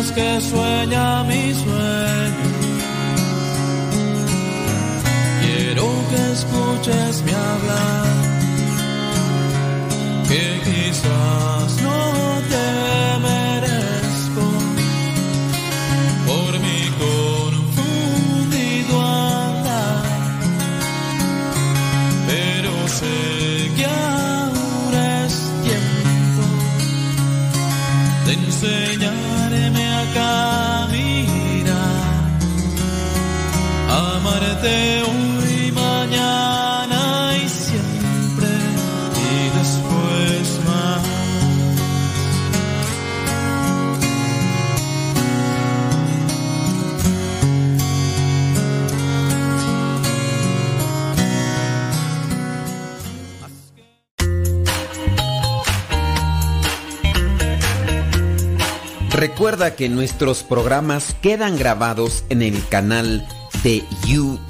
Que sueña mi sueño, quiero que escuches mi hablar, que quizás hoy, mañana y siempre y después más. Recuerda que nuestros programas quedan grabados en el canal de YouTube.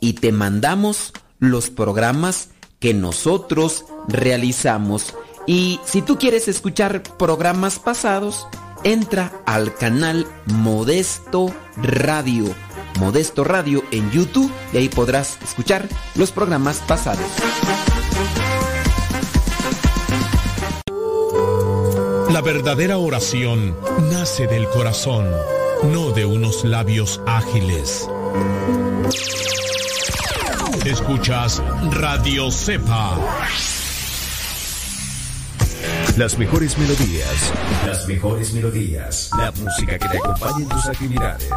y te mandamos los programas que nosotros realizamos. Y si tú quieres escuchar programas pasados, entra al canal Modesto Radio. Modesto Radio en YouTube y ahí podrás escuchar los programas pasados. La verdadera oración nace del corazón, no de unos labios ágiles. Escuchas Radio Cepa. Las mejores melodías. Las mejores melodías. La música que te acompañe en tus actividades.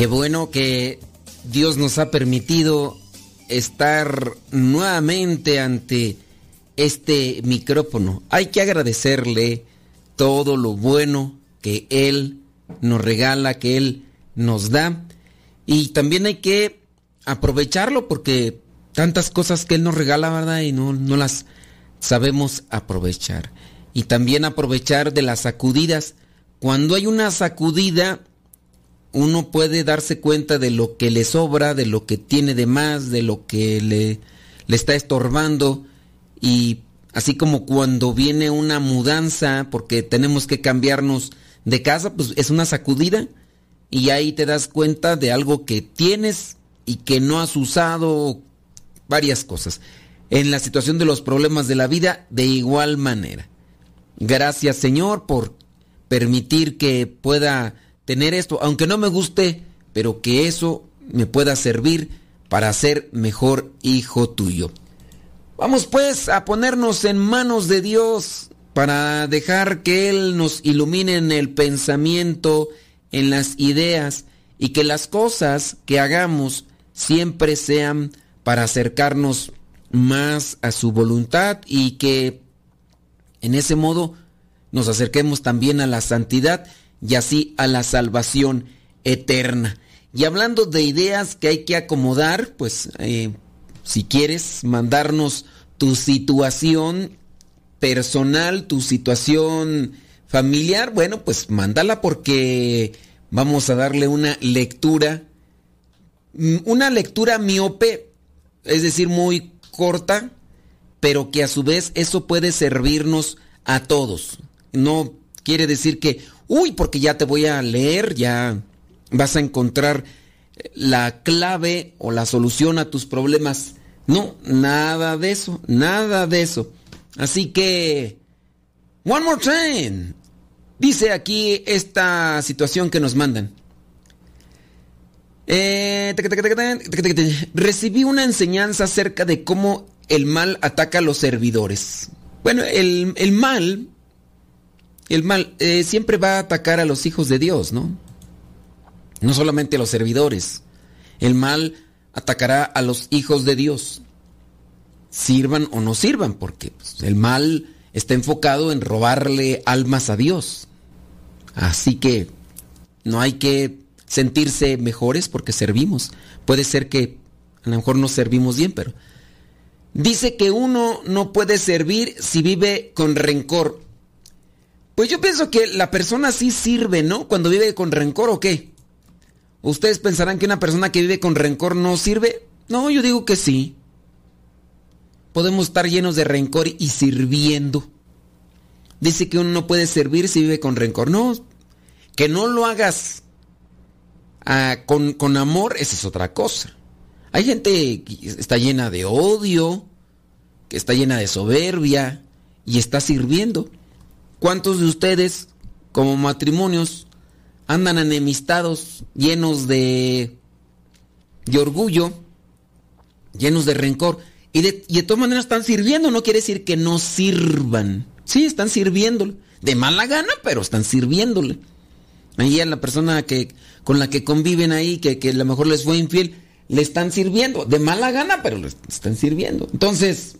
Qué bueno que Dios nos ha permitido estar nuevamente ante este micrófono. Hay que agradecerle todo lo bueno que Él nos regala, que Él nos da. Y también hay que aprovecharlo porque tantas cosas que Él nos regala, ¿verdad? Y no, no las sabemos aprovechar. Y también aprovechar de las sacudidas. Cuando hay una sacudida, uno puede darse cuenta de lo que le sobra, de lo que tiene de más, de lo que le, le está estorbando. Y así como cuando viene una mudanza, porque tenemos que cambiarnos de casa, pues es una sacudida. Y ahí te das cuenta de algo que tienes y que no has usado, varias cosas. En la situación de los problemas de la vida, de igual manera. Gracias Señor por permitir que pueda tener esto, aunque no me guste, pero que eso me pueda servir para ser mejor hijo tuyo. Vamos pues a ponernos en manos de Dios para dejar que Él nos ilumine en el pensamiento, en las ideas y que las cosas que hagamos siempre sean para acercarnos más a su voluntad y que en ese modo nos acerquemos también a la santidad y así a la salvación eterna. Y hablando de ideas que hay que acomodar, pues eh, si quieres mandarnos tu situación personal, tu situación familiar, bueno, pues mándala porque vamos a darle una lectura, mm, una lectura miope, es decir, muy corta, pero que a su vez eso puede servirnos a todos. No quiere decir que uy, porque ya te voy a leer, ya vas a encontrar la clave o la solución a tus problemas. No, nada de eso, nada de eso. Así que, one more time. Dice aquí esta situación que nos mandan. Eh, recibí una enseñanza acerca de cómo el mal ataca a los servidores. Bueno, el, el mal el mal eh, siempre va a atacar a los hijos de Dios, ¿no? No solamente a los servidores. El mal atacará a los hijos de Dios. Sirvan o no sirvan, porque pues, el mal está enfocado en robarle almas a Dios. Así que no hay que sentirse mejores porque servimos. Puede ser que a lo mejor no servimos bien, pero dice que uno no puede servir si vive con rencor. Pues yo pienso que la persona sí sirve, ¿no? Cuando vive con rencor o qué. ¿Ustedes pensarán que una persona que vive con rencor no sirve? No, yo digo que sí. Podemos estar llenos de rencor y sirviendo. Dice que uno no puede servir si vive con rencor. No, que no lo hagas ah, con, con amor, esa es otra cosa. Hay gente que está llena de odio, que está llena de soberbia y está sirviendo. ¿Cuántos de ustedes, como matrimonios, andan enemistados, llenos de, de orgullo, llenos de rencor? Y de, y de todas maneras están sirviendo, no quiere decir que no sirvan. Sí, están sirviéndole. De mala gana, pero están sirviéndole. Ahí a la persona que, con la que conviven ahí, que, que a lo mejor les fue infiel, le están sirviendo. De mala gana, pero le están sirviendo. Entonces,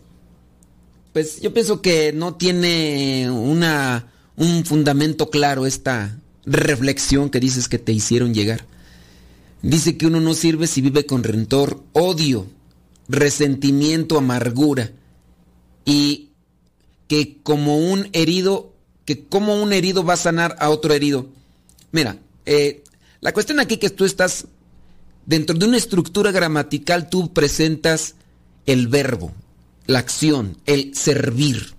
pues yo pienso que no tiene una, un fundamento claro esta reflexión que dices que te hicieron llegar. Dice que uno no sirve si vive con rentor, odio, resentimiento, amargura. Y que como un herido, que como un herido va a sanar a otro herido. Mira, eh, la cuestión aquí que tú estás dentro de una estructura gramatical, tú presentas el verbo, la acción, el servir.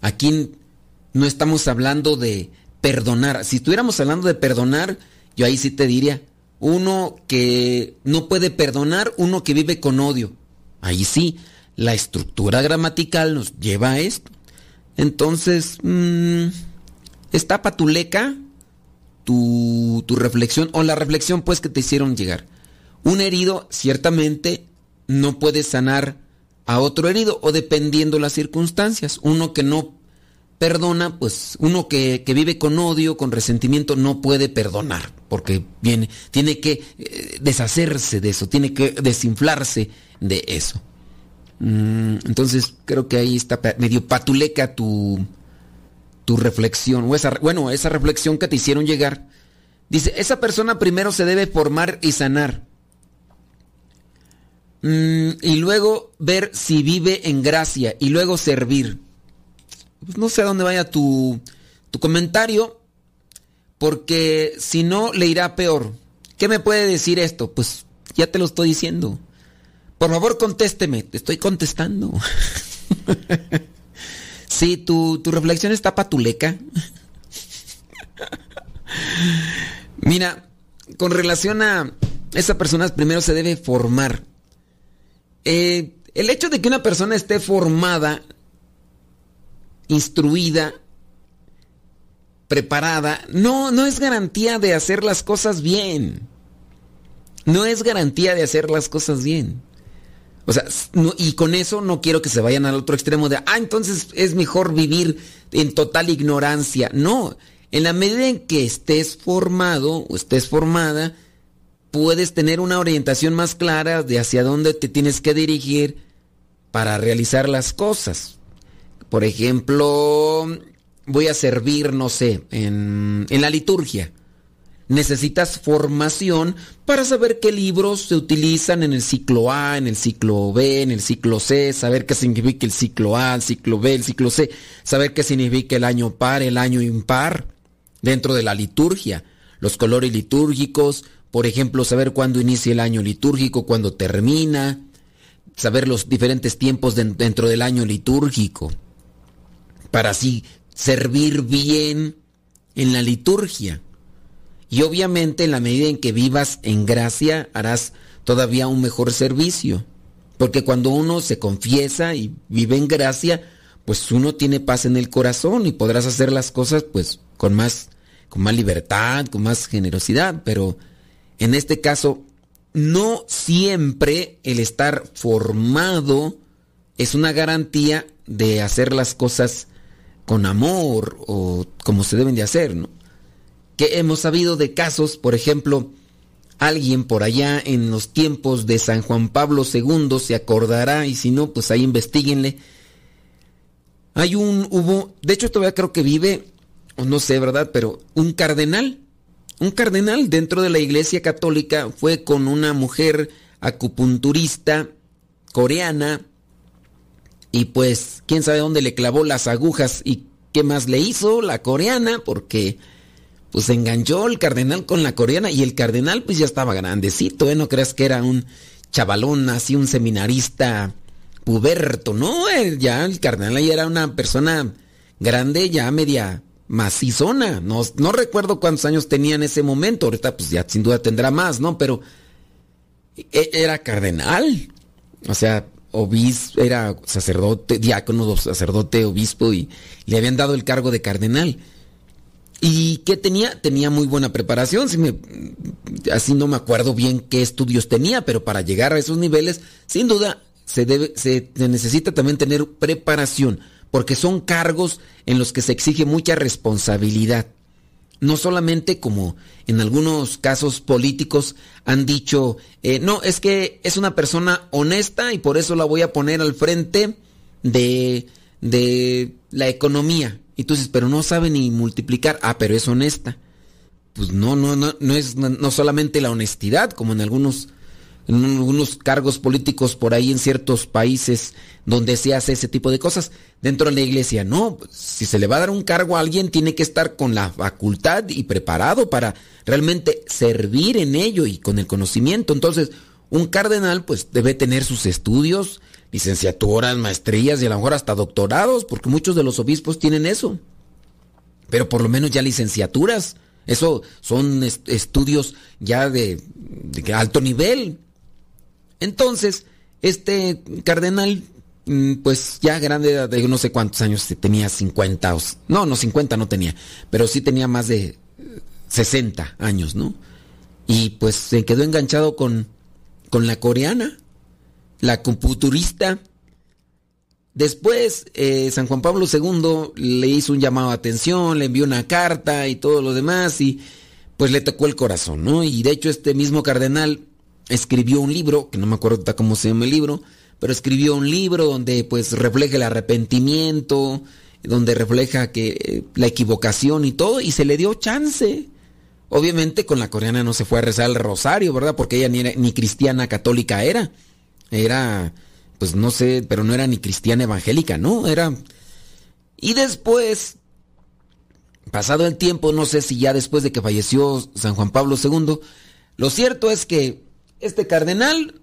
Aquí no estamos hablando de perdonar. Si estuviéramos hablando de perdonar, yo ahí sí te diría, uno que no puede perdonar, uno que vive con odio. Ahí sí, la estructura gramatical nos lleva a esto. Entonces, mmm, está patuleca tu, tu reflexión o la reflexión pues que te hicieron llegar. Un herido ciertamente no puede sanar a otro herido o dependiendo las circunstancias. Uno que no perdona, pues uno que, que, vive con odio, con resentimiento, no puede perdonar, porque viene, tiene que eh, deshacerse de eso, tiene que desinflarse de eso. Mm, entonces creo que ahí está medio patuleca tu, tu reflexión, o esa, bueno, esa reflexión que te hicieron llegar. Dice, esa persona primero se debe formar y sanar. Mm, y luego ver si vive en gracia y luego servir pues no sé a dónde vaya tu, tu comentario, porque si no le irá peor. ¿Qué me puede decir esto? Pues ya te lo estoy diciendo. Por favor, contésteme, te estoy contestando. sí, tu, tu reflexión está patuleca. Mira, con relación a esa persona, primero se debe formar. Eh, el hecho de que una persona esté formada instruida, preparada, no, no es garantía de hacer las cosas bien. No es garantía de hacer las cosas bien. O sea, y con eso no quiero que se vayan al otro extremo de, ah, entonces es mejor vivir en total ignorancia. No, en la medida en que estés formado o estés formada, puedes tener una orientación más clara de hacia dónde te tienes que dirigir para realizar las cosas. Por ejemplo, voy a servir, no sé, en, en la liturgia. Necesitas formación para saber qué libros se utilizan en el ciclo A, en el ciclo B, en el ciclo C, saber qué significa el ciclo A, el ciclo B, el ciclo C, saber qué significa el año par, el año impar dentro de la liturgia, los colores litúrgicos, por ejemplo, saber cuándo inicia el año litúrgico, cuándo termina, saber los diferentes tiempos dentro del año litúrgico para así servir bien en la liturgia. Y obviamente en la medida en que vivas en gracia harás todavía un mejor servicio. Porque cuando uno se confiesa y vive en gracia, pues uno tiene paz en el corazón y podrás hacer las cosas pues con más con más libertad, con más generosidad, pero en este caso no siempre el estar formado es una garantía de hacer las cosas con amor o como se deben de hacer, ¿no? Que hemos sabido de casos, por ejemplo, alguien por allá en los tiempos de San Juan Pablo II se acordará y si no, pues ahí investiguenle. Hay un, hubo, de hecho todavía creo que vive, o no sé, ¿verdad? Pero un cardenal, un cardenal dentro de la Iglesia Católica fue con una mujer acupunturista coreana y pues, quién sabe dónde le clavó las agujas y qué más le hizo la coreana, porque pues enganchó el cardenal con la coreana y el cardenal pues ya estaba grandecito, ¿eh? No creas que era un chavalón, así un seminarista puberto, no, ya el cardenal ya era una persona grande, ya media macizona, no, no recuerdo cuántos años tenía en ese momento, ahorita pues ya sin duda tendrá más, ¿no? Pero e, era cardenal, o sea, obispo, era sacerdote, diácono, sacerdote, obispo y le habían dado el cargo de cardenal. ¿Y qué tenía? Tenía muy buena preparación, si me, así no me acuerdo bien qué estudios tenía, pero para llegar a esos niveles, sin duda, se, debe, se necesita también tener preparación, porque son cargos en los que se exige mucha responsabilidad. no solamente como en algunos casos políticos han dicho, eh, no, es que es una persona honesta y por eso la voy a poner al frente de, de la economía. Y tú dices, pero no sabe ni multiplicar. Ah, pero es honesta. Pues no, no, no, no es no solamente la honestidad, como en algunos en algunos cargos políticos por ahí en ciertos países donde se hace ese tipo de cosas. Dentro de la iglesia, no, si se le va a dar un cargo a alguien, tiene que estar con la facultad y preparado para realmente servir en ello y con el conocimiento. Entonces, un cardenal pues debe tener sus estudios, licenciaturas, maestrías y a lo mejor hasta doctorados, porque muchos de los obispos tienen eso. Pero por lo menos ya licenciaturas. Eso son estudios ya de, de alto nivel. Entonces, este cardenal, mm, pues ya grande, de no sé cuántos años, tenía 50, o, no, no 50 no tenía, pero sí tenía más de 60 años, ¿no? Y pues se quedó enganchado con, con la coreana, la computurista. Después, eh, San Juan Pablo II le hizo un llamado de atención, le envió una carta y todo lo demás, y pues le tocó el corazón, ¿no? Y de hecho este mismo cardenal escribió un libro, que no me acuerdo cómo se llama el libro, pero escribió un libro donde pues refleja el arrepentimiento, donde refleja que eh, la equivocación y todo, y se le dio chance. Obviamente con la coreana no se fue a rezar el rosario, ¿verdad? Porque ella ni, ni cristiana católica era. Era, pues no sé, pero no era ni cristiana evangélica, ¿no? Era... Y después, pasado el tiempo, no sé si ya después de que falleció San Juan Pablo II, lo cierto es que este cardenal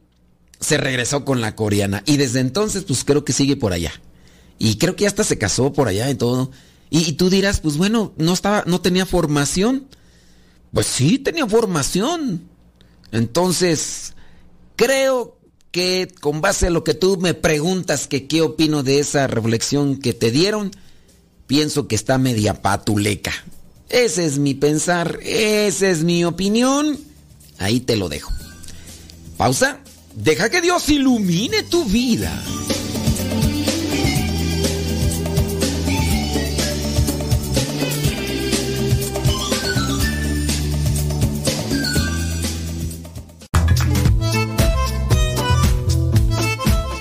se regresó con la coreana y desde entonces pues creo que sigue por allá. Y creo que hasta se casó por allá y todo. Y, tú dirás, pues bueno, no estaba, no tenía formación. Pues sí, tenía formación. Entonces, creo que con base a lo que tú me preguntas que qué opino de esa reflexión que te dieron, pienso que está media patuleca. Ese es mi pensar, esa es mi opinión. Ahí te lo dejo. Pausa. Deja que Dios ilumine tu vida.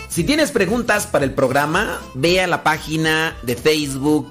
Si tienes preguntas para el programa, ve a la página de Facebook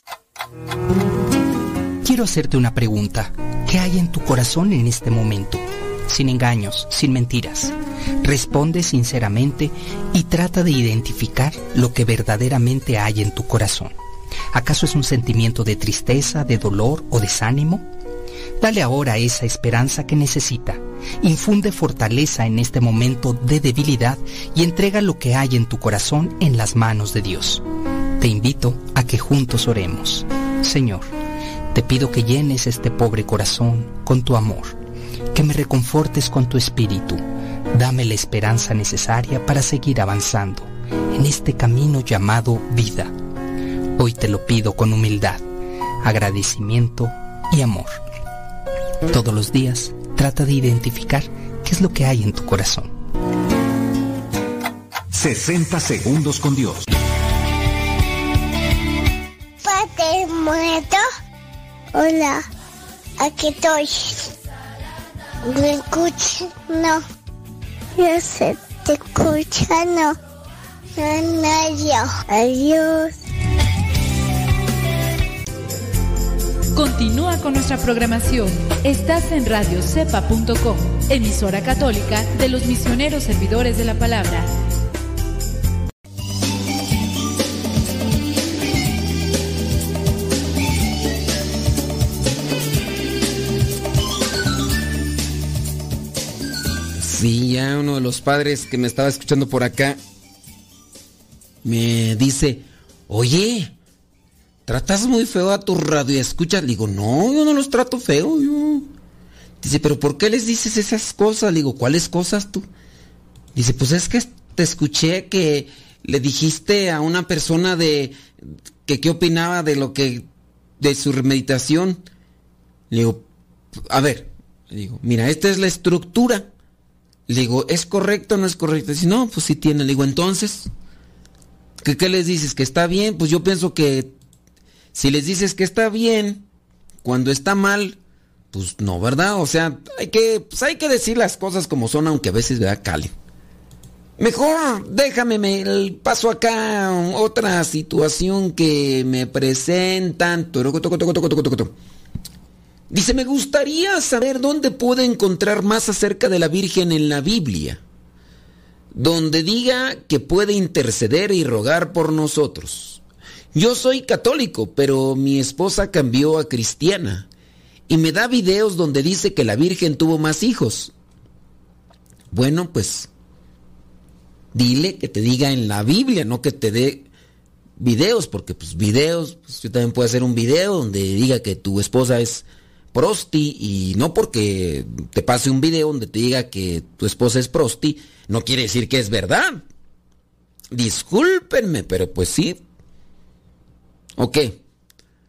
Hacerte una pregunta. ¿Qué hay en tu corazón en este momento? Sin engaños, sin mentiras. Responde sinceramente y trata de identificar lo que verdaderamente hay en tu corazón. ¿Acaso es un sentimiento de tristeza, de dolor o desánimo? Dale ahora esa esperanza que necesita. Infunde fortaleza en este momento de debilidad y entrega lo que hay en tu corazón en las manos de Dios. Te invito a que juntos oremos. Señor, te pido que llenes este pobre corazón con tu amor, que me reconfortes con tu espíritu. Dame la esperanza necesaria para seguir avanzando en este camino llamado vida. Hoy te lo pido con humildad, agradecimiento y amor. Todos los días trata de identificar qué es lo que hay en tu corazón. 60 segundos con Dios. muerto? Hola, aquí estoy. ¿Me escuchas? No. Yo sé, te escucha, no. No, Adiós. Continúa con nuestra programación. Estás en radiocepa.com, emisora católica de los misioneros servidores de la palabra. Sí, ya uno de los padres que me estaba escuchando por acá me dice, oye, tratas muy feo a tu radio escuchas. Digo, no, yo no los trato feo, yo Dice, pero ¿por qué les dices esas cosas? Le digo, ¿cuáles cosas tú? Dice, pues es que te escuché que le dijiste a una persona de que qué opinaba de lo que de su meditación. Le digo, a ver, le digo, mira, esta es la estructura. Le digo, ¿es correcto o no es correcto? Dice, no, pues sí tiene. Le digo, entonces, ¿qué, ¿qué les dices? ¿Que está bien? Pues yo pienso que si les dices que está bien, cuando está mal, pues no, ¿verdad? O sea, hay que, pues hay que decir las cosas como son, aunque a veces, ¿verdad? Cali. Mejor déjame me el paso acá otra situación que me presentan. Dice, me gustaría saber dónde puedo encontrar más acerca de la Virgen en la Biblia. Donde diga que puede interceder y rogar por nosotros. Yo soy católico, pero mi esposa cambió a cristiana y me da videos donde dice que la Virgen tuvo más hijos. Bueno, pues dile que te diga en la Biblia, no que te dé videos, porque pues videos, pues, yo también puedo hacer un video donde diga que tu esposa es prosti y no porque te pase un video donde te diga que tu esposa es prosti, no quiere decir que es verdad. Discúlpenme, pero pues sí. Ok.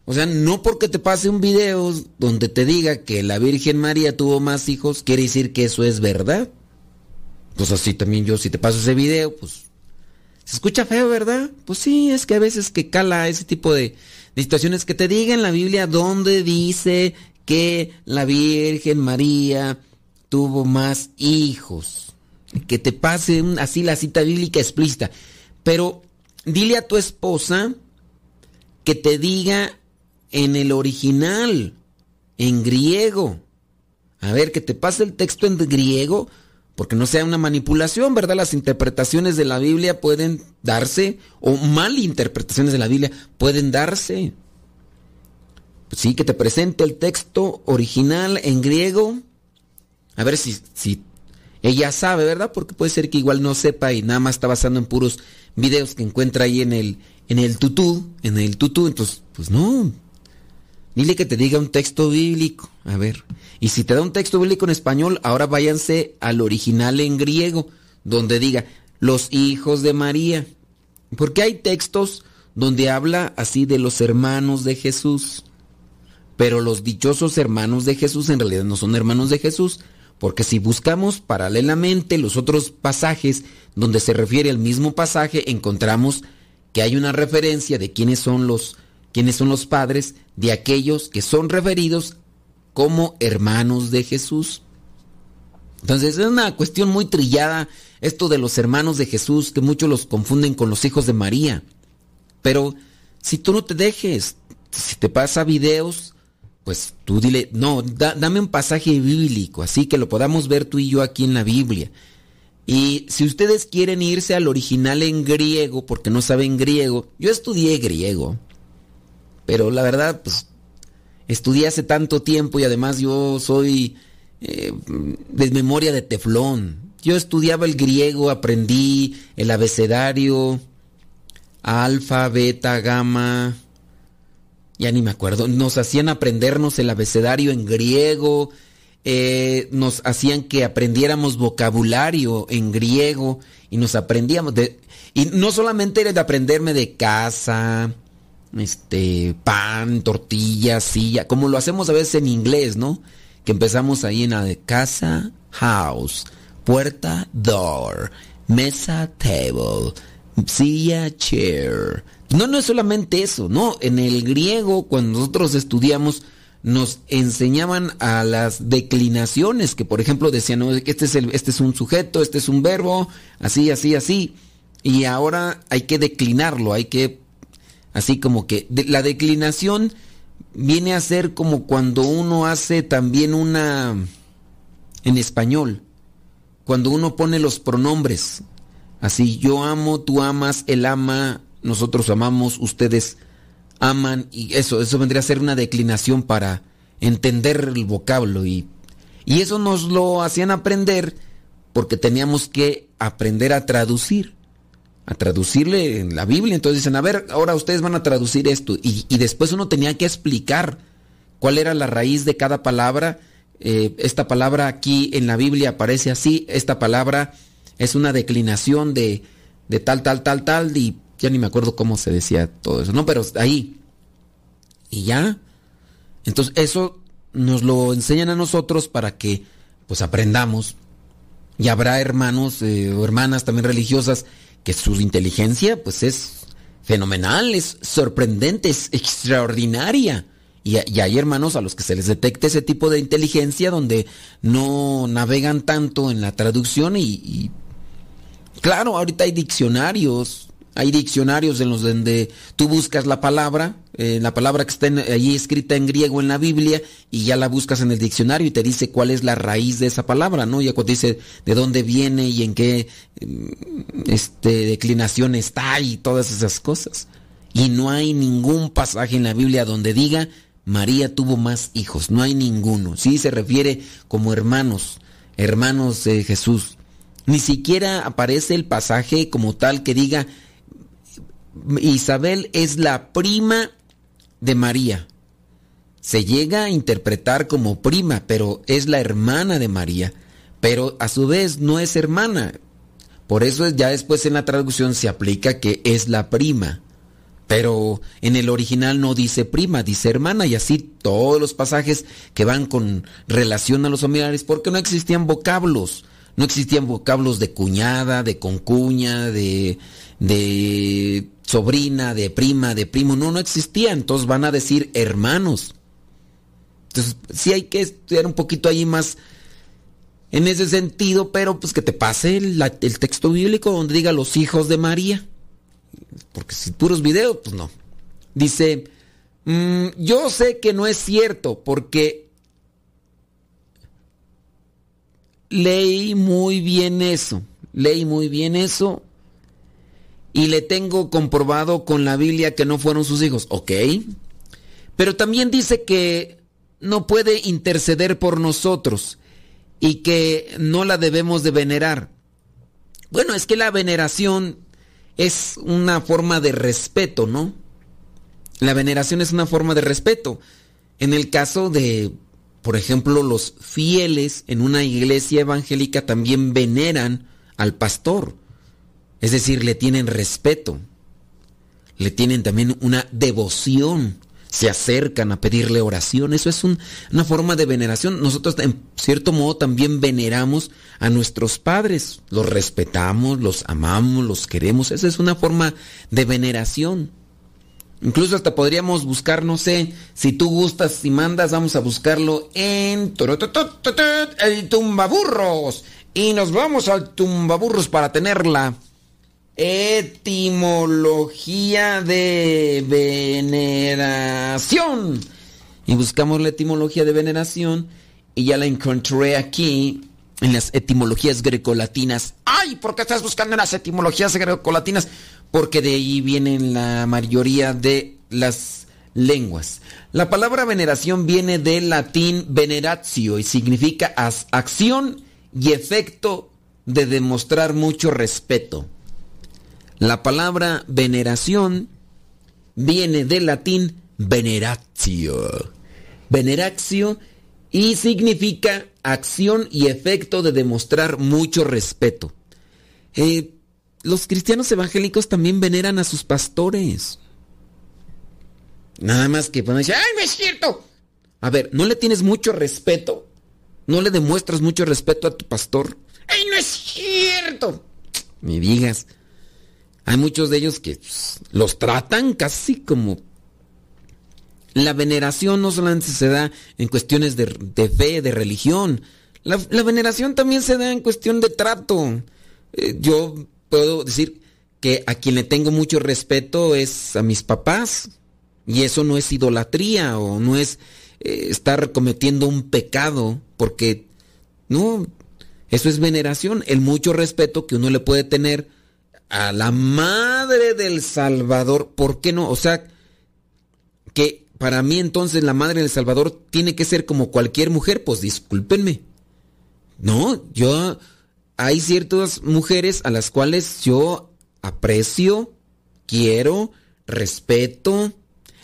O sea, no porque te pase un video donde te diga que la Virgen María tuvo más hijos, quiere decir que eso es verdad. Pues así también yo, si te paso ese video, pues... Se escucha feo, ¿verdad? Pues sí, es que a veces que cala ese tipo de, de situaciones que te diga en la Biblia donde dice que la Virgen María tuvo más hijos. Que te pase así la cita bíblica explícita. Pero dile a tu esposa que te diga en el original, en griego. A ver, que te pase el texto en griego, porque no sea una manipulación, ¿verdad? Las interpretaciones de la Biblia pueden darse, o malinterpretaciones de la Biblia pueden darse. Sí, que te presente el texto original en griego. A ver si, si ella sabe, ¿verdad? Porque puede ser que igual no sepa y nada más está basando en puros videos que encuentra ahí en el, en el tutú, en el tutú. Entonces, pues no, Dile que te diga un texto bíblico. A ver. Y si te da un texto bíblico en español, ahora váyanse al original en griego, donde diga los hijos de María. Porque hay textos donde habla así de los hermanos de Jesús. Pero los dichosos hermanos de Jesús en realidad no son hermanos de Jesús. Porque si buscamos paralelamente los otros pasajes donde se refiere al mismo pasaje, encontramos que hay una referencia de quiénes son los quiénes son los padres de aquellos que son referidos como hermanos de Jesús. Entonces es una cuestión muy trillada esto de los hermanos de Jesús, que muchos los confunden con los hijos de María. Pero si tú no te dejes, si te pasa videos, pues tú dile, no, dame un pasaje bíblico, así que lo podamos ver tú y yo aquí en la Biblia. Y si ustedes quieren irse al original en griego, porque no saben griego, yo estudié griego, pero la verdad, pues, estudié hace tanto tiempo y además yo soy eh, de memoria de teflón. Yo estudiaba el griego, aprendí el abecedario, alfa, beta, gamma, ya ni me acuerdo. Nos hacían aprendernos el abecedario en griego, eh, nos hacían que aprendiéramos vocabulario en griego y nos aprendíamos de... Y no solamente era de aprenderme de casa, este, pan, tortillas, silla, como lo hacemos a veces en inglés, ¿no? Que empezamos ahí en la de casa, house, puerta, door, mesa, table, silla, chair. No, no es solamente eso, ¿no? En el griego, cuando nosotros estudiamos, nos enseñaban a las declinaciones, que por ejemplo decían, no, este es, el, este es un sujeto, este es un verbo, así, así, así. Y ahora hay que declinarlo, hay que Así como que la declinación viene a ser como cuando uno hace también una en español, cuando uno pone los pronombres. Así, yo amo, tú amas, él ama, nosotros amamos, ustedes aman, y eso, eso vendría a ser una declinación para entender el vocablo. Y, y eso nos lo hacían aprender porque teníamos que aprender a traducir a traducirle en la Biblia. Entonces dicen, a ver, ahora ustedes van a traducir esto. Y, después uno tenía que explicar cuál era la raíz de cada palabra eh, esta palabra aquí en la Biblia aparece así, esta palabra es una declinación de, de tal, tal, tal, tal, y ya ni me acuerdo cómo se decía todo eso, ¿no? Pero ahí. Y ya. Entonces eso nos lo enseñan a nosotros para que pues aprendamos. Y habrá hermanos eh, o hermanas también religiosas que su inteligencia pues es fenomenal, es sorprendente, es extraordinaria. Y, hay hermanos a los que se les detecte ese tipo de inteligencia donde no navegan tanto en la traducción y claro, ahorita hay diccionarios hay diccionarios en los donde tú buscas la palabra, eh, la palabra que está allí escrita en griego en la Biblia, y ya la buscas en el diccionario y te dice cuál es la raíz de esa palabra, ¿no? Ya cuando dice de dónde viene y en qué mm, este, declinación está y todas esas cosas. Y no hay ningún pasaje en la Biblia donde diga María tuvo más hijos, no hay ninguno. Sí se refiere como hermanos, hermanos de Jesús. Ni siquiera aparece el pasaje como tal que diga Isabel es la prima de María. Se llega a interpretar como prima, pero es la hermana de María. Pero a su vez no es hermana. Por eso ya después en la traducción se aplica que es la prima. Pero en el original no dice prima, dice hermana y así todos los pasajes que van con relación a los familiares, porque no existían vocablos. No existían vocablos de cuñada, de concuña, de, de sobrina, de prima, de primo, no, no existía, entonces van a decir hermanos. Entonces, sí hay que estudiar un poquito ahí más en ese sentido, pero pues que te pase el, texto bíblico donde diga los hijos de María. Porque si puros videos, pues no. Dice, mm, yo sé que no es cierto porque leí muy bien eso, leí muy bien eso y le tengo comprobado con la Biblia que no fueron sus hijos. Ok. Pero también dice que no puede interceder por nosotros y que no la debemos de venerar. Bueno, es que la veneración es una forma de respeto, ¿no? La veneración es una forma de respeto. En el caso de, por ejemplo, los fieles en una iglesia evangélica también veneran al pastor. Es decir, le tienen respeto, le tienen también una devoción, se acercan a pedirle oración. Eso es una forma de veneración. Nosotros en cierto modo también veneramos a nuestros padres, los respetamos, los amamos, los queremos. Esa es una forma de veneración. Incluso hasta podríamos buscar, no sé, si tú gustas y mandas, vamos a buscarlo en el tumbaburros. Y nos vamos al tumbaburros para tenerla etimología de veneración. Y buscamos la etimología de veneración y ya la encontré aquí en las etimologías grecolatinas. ¡Ay! ¿Por qué estás buscando en las etimologías grecolatinas? Porque de ahí vienen la mayoría de las lenguas. La palabra veneración viene del latín veneratio y significa acción y efecto de demostrar mucho respeto. La palabra veneración viene del latín veneratio. Veneratio y significa acción y efecto de demostrar mucho respeto. Eh, los cristianos evangélicos también veneran a sus pastores. Nada más que pueden decir, ¡ay, es cierto! A ver, ¿no le tienes mucho respeto? ¿No le demuestras mucho respeto a tu pastor? ¡Ay, no es cierto! Me digas. Hay muchos de ellos que pues, los tratan casi como... La veneración no solamente se da en cuestiones de, fe, de religión. La, veneración también se da en cuestión de trato. Eh, yo puedo decir que a quien le tengo mucho respeto es a mis papás. Y eso no es idolatría o no es eh, estar cometiendo un pecado, porque no, eso es veneración, el mucho respeto que uno le puede tener a la madre del Salvador, ¿por qué no? O sea, que para mí entonces la madre del Salvador tiene que ser como cualquier mujer, pues discúlpenme. No, yo hay ciertas mujeres a las cuales yo aprecio, quiero, respeto,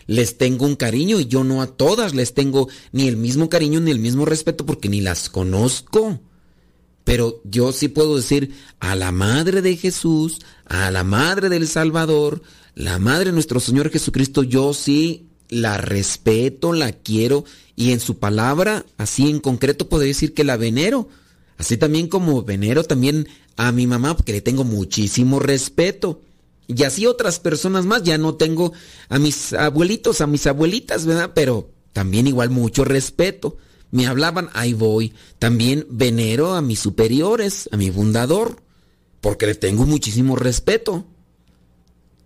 les tengo un cariño y yo no a todas les tengo ni el mismo cariño ni el mismo respeto porque ni las conozco. Pero yo sí puedo decir a la Madre de Jesús, a la Madre del Salvador, la Madre de nuestro Señor Jesucristo, yo sí la respeto, la quiero y en su palabra, así en concreto, puedo decir que la venero. Así también como venero también a mi mamá, porque le tengo muchísimo respeto. Y así otras personas más, ya no tengo a mis abuelitos, a mis abuelitas, ¿verdad? Pero también igual mucho respeto. Me hablaban, ahí voy. También venero a mis superiores, a mi fundador, porque le tengo muchísimo respeto.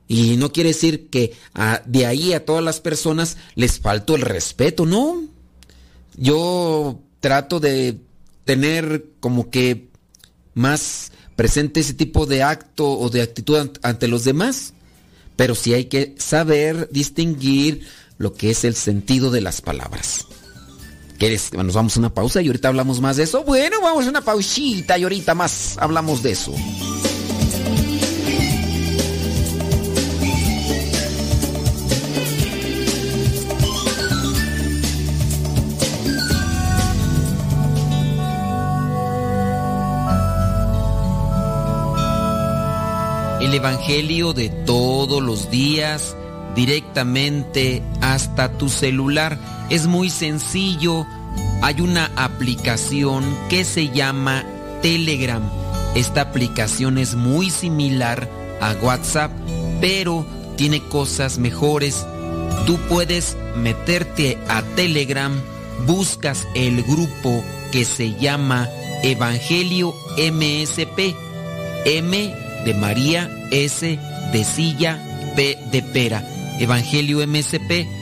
Y no quiere decir que de ahí a todas las personas les faltó el respeto, no. Yo trato de tener como que más presente ese tipo de acto o de actitud ante los demás. Pero sí hay que saber distinguir lo que es el sentido de las palabras. ¿Quieres? Nos vamos a una pausa y ahorita hablamos más de eso. Bueno, vamos a una pausita y ahorita más hablamos de eso. el Evangelio de todos los días directamente hasta tu celular. Es muy sencillo. Hay una aplicación que se llama Telegram. Esta aplicación es muy similar a WhatsApp, pero tiene cosas mejores. Tú puedes meterte a Telegram, buscas el grupo que se llama Evangelio MSP. M de María, S de Silla, P de Pera. Evangelio MSP,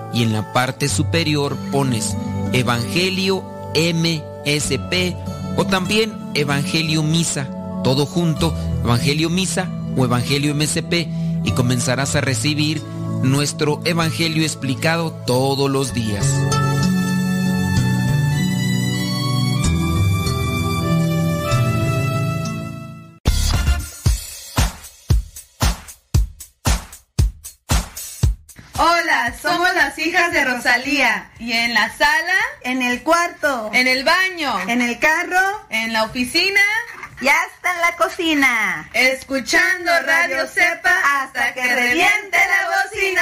y en la parte superior pones Evangelio MSP o también Evangelio Misa, todo junto, Evangelio Misa o Evangelio MSP y comenzarás a recibir nuestro Evangelio explicado todos los días. Rosalía. Y en la sala, en el cuarto, en el baño, en el carro, en la oficina y hasta en la cocina. Escuchando Radio Cepa hasta que reviente la bocina.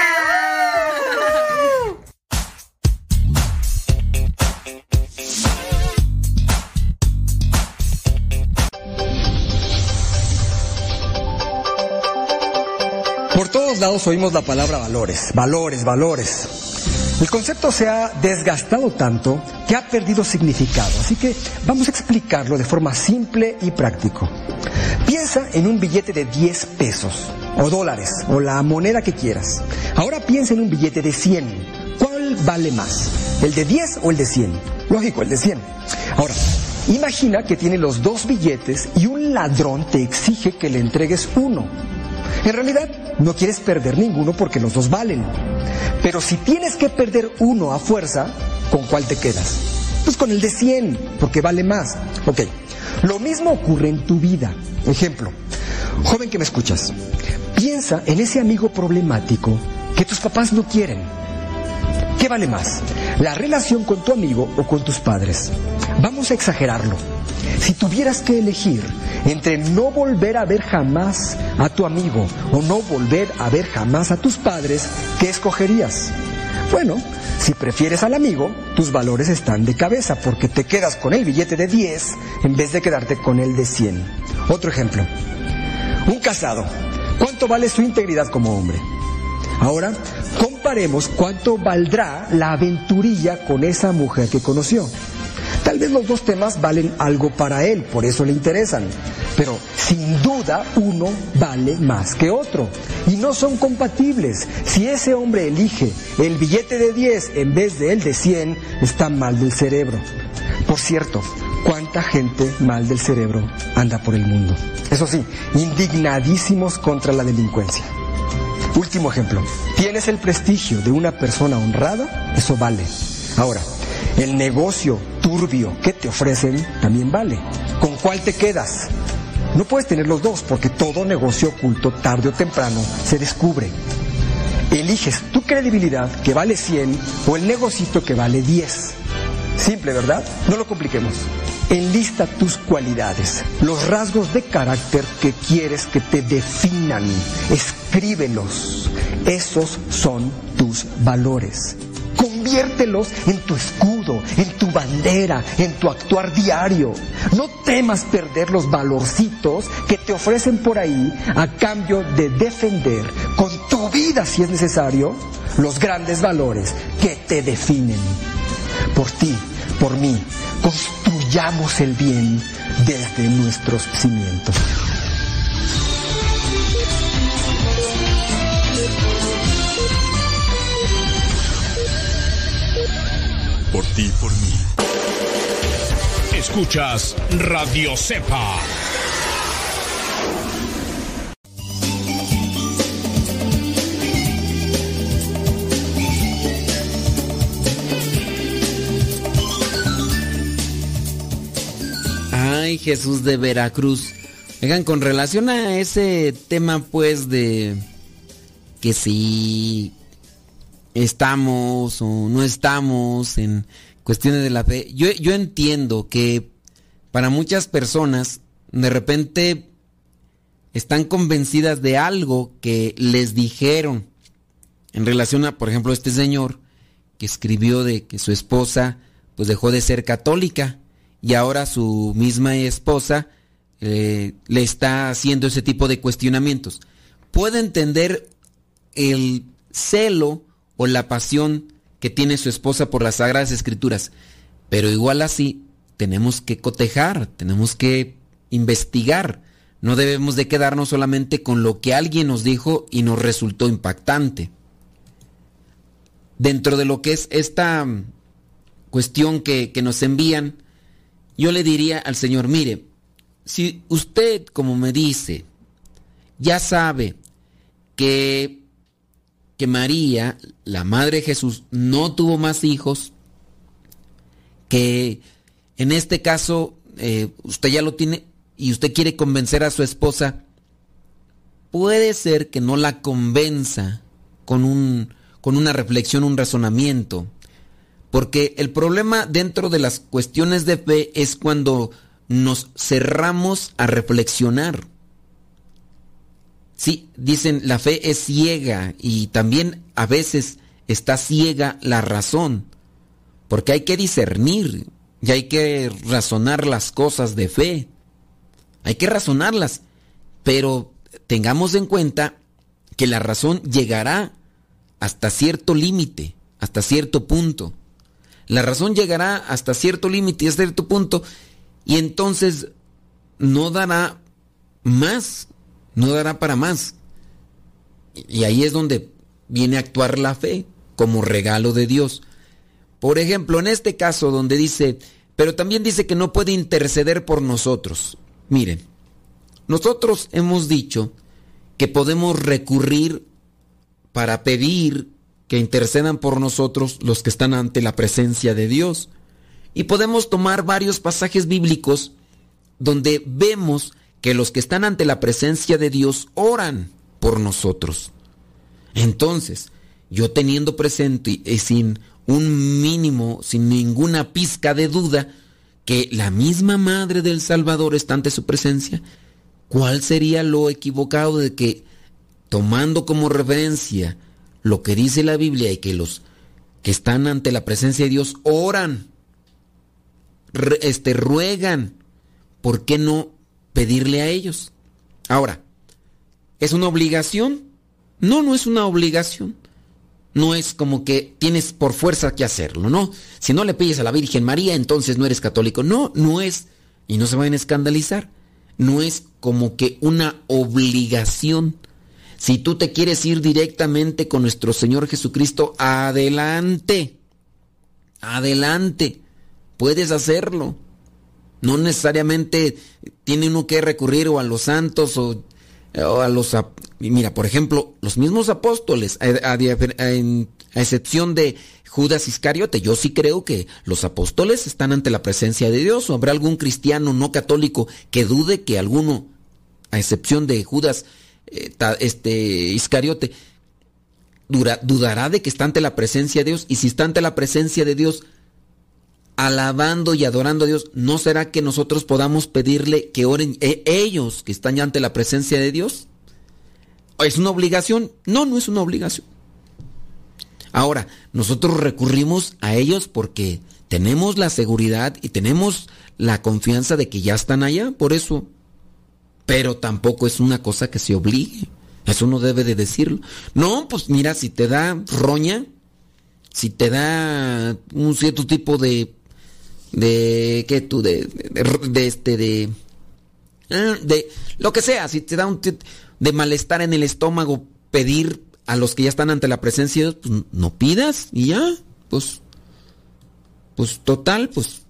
Por todos lados oímos la palabra valores, valores, valores. El concepto se ha desgastado tanto que ha perdido significado, así que vamos a explicarlo de forma simple y práctico. Piensa en un billete de 10 pesos, o dólares, o la moneda que quieras. Ahora piensa en un billete de 100. ¿Cuál vale más? ¿El de 10 o el de 100? Lógico, el de 100. Ahora, imagina que tiene los dos billetes y un ladrón te exige que le entregues uno. En realidad, no quieres perder ninguno porque los dos valen. Pero si tienes que perder uno a fuerza, ¿con cuál te quedas? Pues con el de 100, porque vale más. Ok, lo mismo ocurre en tu vida. Ejemplo, joven que me escuchas, piensa en ese amigo problemático que tus papás no quieren. ¿Qué vale más? ¿La relación con tu amigo o con tus padres? Vamos a exagerarlo. Si tuvieras que elegir entre no volver a ver jamás a tu amigo o no volver a ver jamás a tus padres, ¿qué escogerías? Bueno, si prefieres al amigo, tus valores están de cabeza porque te quedas con el billete de 10 en vez de quedarte con el de 100. Otro ejemplo. Un casado. ¿Cuánto vale su integridad como hombre? Ahora, comparemos cuánto valdrá la aventurilla con esa mujer que conoció. Tal vez los dos temas valen algo para él, por eso le interesan. pero sin duda uno vale más que otro. Y no son compatibles. Si ese hombre elige el billete de 10 en vez de el de 100, está mal del cerebro. Por cierto, ¿cuánta gente mal del cerebro anda por el mundo? Eso sí, indignadísimos contra la delincuencia. Último ejemplo. ¿Tienes el prestigio de una persona honrada? Eso vale. Ahora, el negocio turbio que te ofrecen también vale. ¿Con cuál te quedas? No puedes tener los dos porque todo negocio oculto tarde o temprano se descubre. Eliges tu credibilidad que vale 100 o el negocito que vale 10. Simple, ¿verdad? No lo compliquemos. Enlista tus cualidades, los rasgos de carácter que quieres que te definan. Escríbelos. Esos son tus valores. Conviértelos en tu escudo, en tu bandera, en tu actuar diario. No temas perder los valorcitos que te ofrecen por ahí a cambio de defender con tu vida, si es necesario, los grandes valores que te definen. Por ti, por mí, construyamos el bien desde nuestros cimientos. Por ti, por mí. Escuchas Radio Cepa. Ay, Jesús de Veracruz. Oigan, con relación a ese tema, pues, de que si estamos o no estamos en cuestiones de la fe, yo, yo entiendo que para muchas personas, de repente, están convencidas de algo que les dijeron en relación a, por ejemplo, este señor que escribió de que su esposa pues dejó de ser católica y ahora su misma esposa eh, le está haciendo ese tipo de cuestionamientos. Puede entender el celo o la pasión que tiene su esposa por las Sagradas Escrituras, pero igual así tenemos que cotejar, tenemos que investigar. No debemos de quedarnos solamente con lo que alguien nos dijo y nos resultó impactante. Dentro de lo que es esta cuestión que, que nos envían, yo le diría al Señor, mire, si usted, como me dice, ya sabe que, que María, la Madre de Jesús, no tuvo más hijos, que en este caso eh, usted ya lo tiene y usted quiere convencer a su esposa, puede ser que no la convenza con, un, con una reflexión, un razonamiento. Porque el problema dentro de las cuestiones de fe es cuando nos cerramos a reflexionar. Sí, dicen, la fe es ciega y también a veces está ciega la razón, porque hay que discernir y hay que razonar las cosas de fe. Hay que razonarlas, pero tengamos en cuenta que la razón llegará hasta cierto límite, hasta cierto punto. La razón llegará hasta cierto límite y a cierto punto y entonces no dará más, no dará para más. Y ahí es donde viene a actuar la fe como regalo de Dios. Por ejemplo, en este caso donde dice, pero también dice que no puede interceder por nosotros. Miren, nosotros hemos dicho que podemos recurrir para pedir que intercedan por nosotros los que están ante la presencia de Dios. Y podemos tomar varios pasajes bíblicos donde vemos que los que están ante la presencia de Dios oran por nosotros. Entonces, yo teniendo presente y sin un mínimo, sin ninguna pizca de duda, que la misma Madre del Salvador está ante su presencia, ¿cuál sería lo equivocado de que, tomando como referencia lo que dice la Biblia y que los que están ante la presencia de Dios oran, este, ruegan, ¿por qué no pedirle a ellos? Ahora, ¿es una obligación? No, no es una obligación. No es como que tienes por fuerza que hacerlo, ¿no? Si no le pides a la Virgen María, entonces no eres católico. No, no es. Y no se vayan a escandalizar. no es como que una obligación. Si tú te quieres ir directamente con nuestro Señor Jesucristo, adelante. Adelante. Puedes hacerlo. No necesariamente tiene uno que recurrir o a los santos o, a los... Mira, por ejemplo, los mismos apóstoles, a excepción de Judas Iscariote. Yo sí creo que los apóstoles están ante la presencia de Dios. ¿O habrá algún cristiano no católico que dude que alguno, a excepción de Judas eh, este, Iscariote, dura, dudará de que está ante la presencia de Dios? Y si está ante la presencia de Dios, alabando y adorando a Dios, ¿no será que nosotros podamos pedirle que oren eh, ellos que están ya ante la presencia de Dios? ¿Es una obligación? No, no es una obligación. Ahora, nosotros recurrimos a ellos porque tenemos la seguridad y tenemos la confianza de que ya están allá, por eso. Pero tampoco es una cosa que se obligue. Eso no debe de decirlo. No, pues mira, si te da roña, si te da un cierto tipo de de qué tú de, de, de este de ah, de lo que sea, si te da un de malestar en el estómago pedir a los que ya están ante la presencia de Dios, pues no pidas y ya, pues, pues total, pues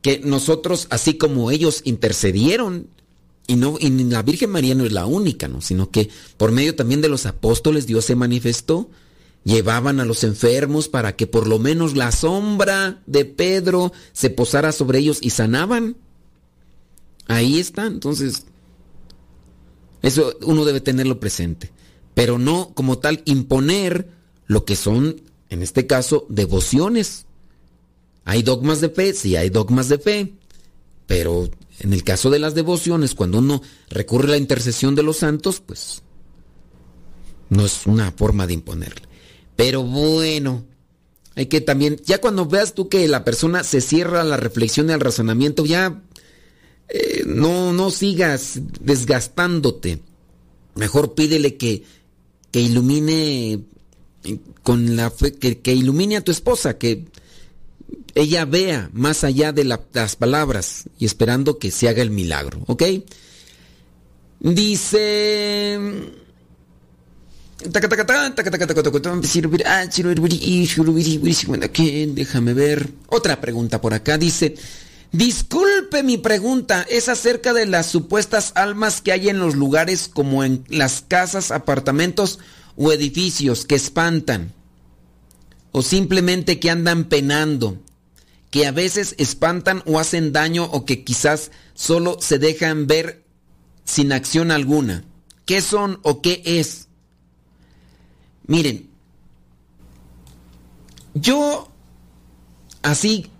que nosotros, así como ellos intercedieron, y no, y la Virgen María no es la única, ¿no? Sino que por medio también de los apóstoles Dios se manifestó, llevaban a los enfermos para que por lo menos la sombra de Pedro se posara sobre ellos y sanaban. Ahí está, entonces, eso uno debe tenerlo presente pero no como tal imponer lo que son, en este caso, devociones. Hay dogmas de fe, sí hay dogmas de fe, pero en el caso de las devociones, cuando uno recurre a la intercesión de los santos, pues no es una forma de imponerle. Pero bueno, hay que también, ya cuando veas tú que la persona se cierra la reflexión y al razonamiento, ya eh, no, no sigas desgastándote. Mejor pídele que que ilumine con la fe, que, ilumine a tu esposa, que ella vea más allá de las palabras y esperando que se haga el milagro, ¿ok? Dice... Déjame ver. Otra pregunta por acá. Dice, disculpe mi pregunta, es acerca de las supuestas almas que hay en los lugares como en las casas, apartamentos o edificios que espantan, o simplemente que andan penando, que a veces espantan o hacen daño o que quizás solo se dejan ver sin acción alguna. ¿Qué son o qué es? Miren, yo así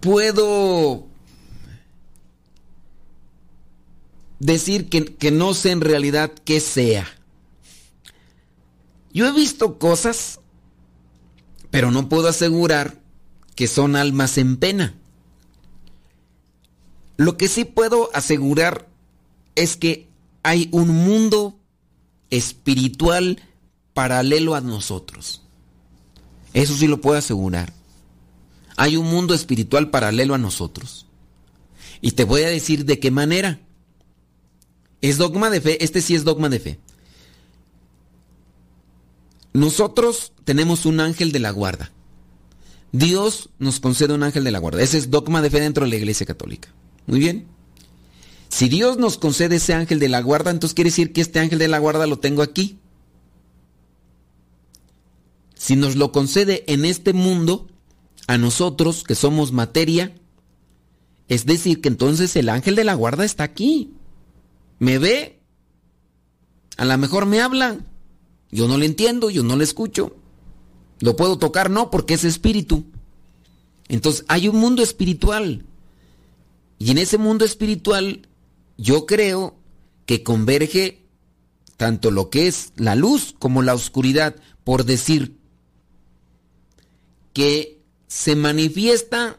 puedo decir que, no sé en realidad qué sea. Yo he visto cosas, pero no puedo asegurar que son almas en pena. Lo que sí puedo asegurar es que hay un mundo espiritual paralelo a nosotros. Eso sí lo puedo asegurar. Hay un mundo espiritual paralelo a nosotros. Y te voy a decir de qué manera. Es dogma de fe, este sí es dogma de fe. Nosotros tenemos un ángel de la guarda. Dios nos concede un ángel de la guarda. Ese es dogma de fe dentro de la Iglesia Católica. Muy bien. Si Dios nos concede ese ángel de la guarda, entonces quiere decir que este ángel de la guarda lo tengo aquí. Si nos lo concede en este mundo, a nosotros que somos materia, es decir, que entonces el ángel de la guarda está aquí me ve, a lo mejor me habla, yo no le entiendo, yo no le escucho, lo puedo tocar, no, porque es espíritu. Entonces hay un mundo espiritual. Y en ese mundo espiritual yo creo que converge tanto lo que es la luz como la oscuridad, por decir que se manifiesta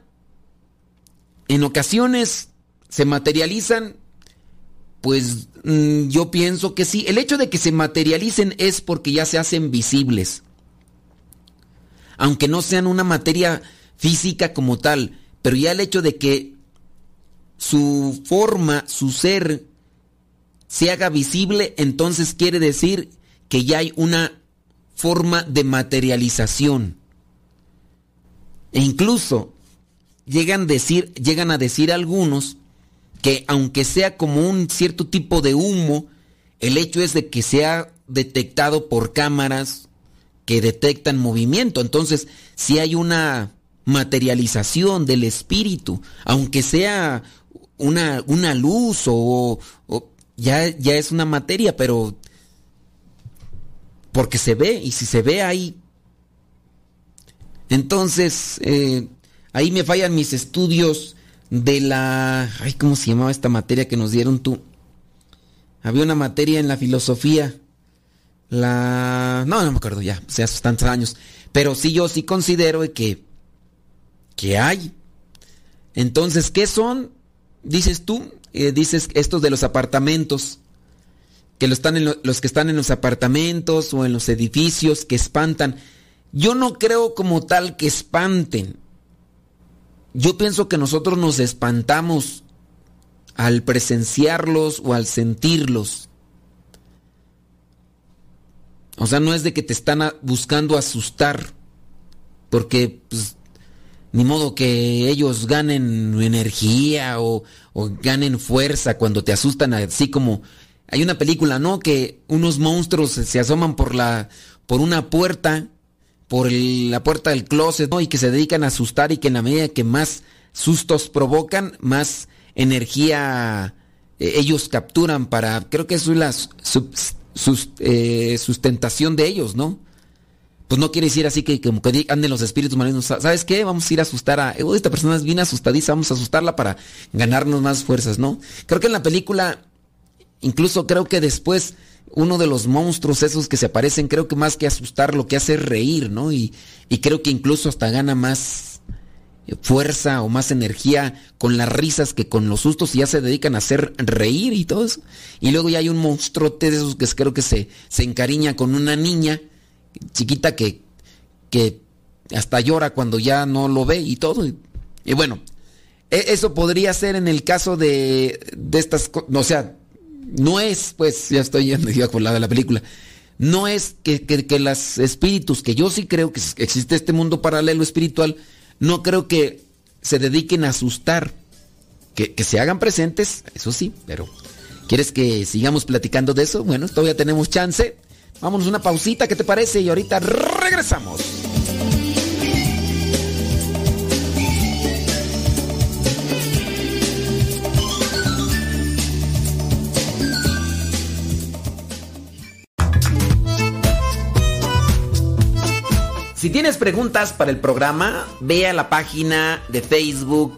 en ocasiones, se materializan pues mm, yo pienso que sí. El hecho de que se materialicen es porque ya se hacen visibles. Aunque no sean una materia física como tal, pero ya el hecho de que su forma, su ser, se haga visible, entonces quiere decir que ya hay una forma de materialización. E incluso llegan, a decir algunos que aunque sea como un cierto tipo de humo, el hecho es de que sea detectado por cámaras que detectan movimiento. Entonces, si hay una materialización del espíritu, aunque sea una, una luz o, ya, ya es una materia, pero porque se ve, y si se ve ahí. Entonces, eh, ahí me fallan mis estudios de la... Ay, ¿cómo se llamaba esta materia que nos dieron tú? Había una materia en la filosofía. La... No, no me acuerdo ya, o sea, hace tantos años. Pero sí, yo sí considero que... que hay. Entonces, ¿qué son? Dices tú, eh, dices estos de los apartamentos. Que lo están los que están en los apartamentos o en los edificios que espantan. Yo no creo como tal que espanten. Yo pienso que nosotros nos espantamos al presenciarlos o al sentirlos. O sea, no es de que te están buscando asustar, porque pues, ni modo que ellos ganen energía o, ganen fuerza cuando te asustan así como hay una película, ¿no? Que unos monstruos se asoman por la por una puerta por la puerta del closet ¿no? y que se dedican a asustar y que en la medida que más sustos provocan, más energía eh, ellos capturan para, creo que eso es la eh, sustentación de ellos, ¿no? Pues no quiere decir así que como que anden los espíritus malignos, ¿sabes qué? Vamos a ir a asustar a, esta persona es bien asustadiza, vamos a asustarla para ganarnos más fuerzas, ¿no? Creo que en la película, incluso creo que después uno de los monstruos esos que se aparecen, creo que más que asustar lo que hace es reír, ¿no? Y, y creo que incluso hasta gana más fuerza o más energía con las risas que con los sustos y ya se dedican a hacer reír y todo eso. Y luego ya hay un monstruote de esos que creo que se, se encariña con una niña chiquita que, que hasta llora cuando ya no lo ve y todo. Y, bueno, e, eso podría ser en el caso de, de estas cosas, o sea, no es, pues, ya estoy yendo con la de la película, no es que, que, los espíritus, que yo sí creo que existe este mundo paralelo espiritual, no creo que se dediquen a asustar, que, que se hagan presentes, eso sí, pero ¿quieres que sigamos platicando de eso? Bueno, todavía tenemos chance. Vámonos una pausita, ¿qué te parece? Y ahorita regresamos. Si tienes preguntas para el programa, ve a la página de Facebook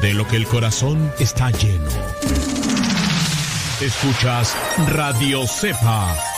de lo que el corazón está lleno. Escuchas Radio Cepa.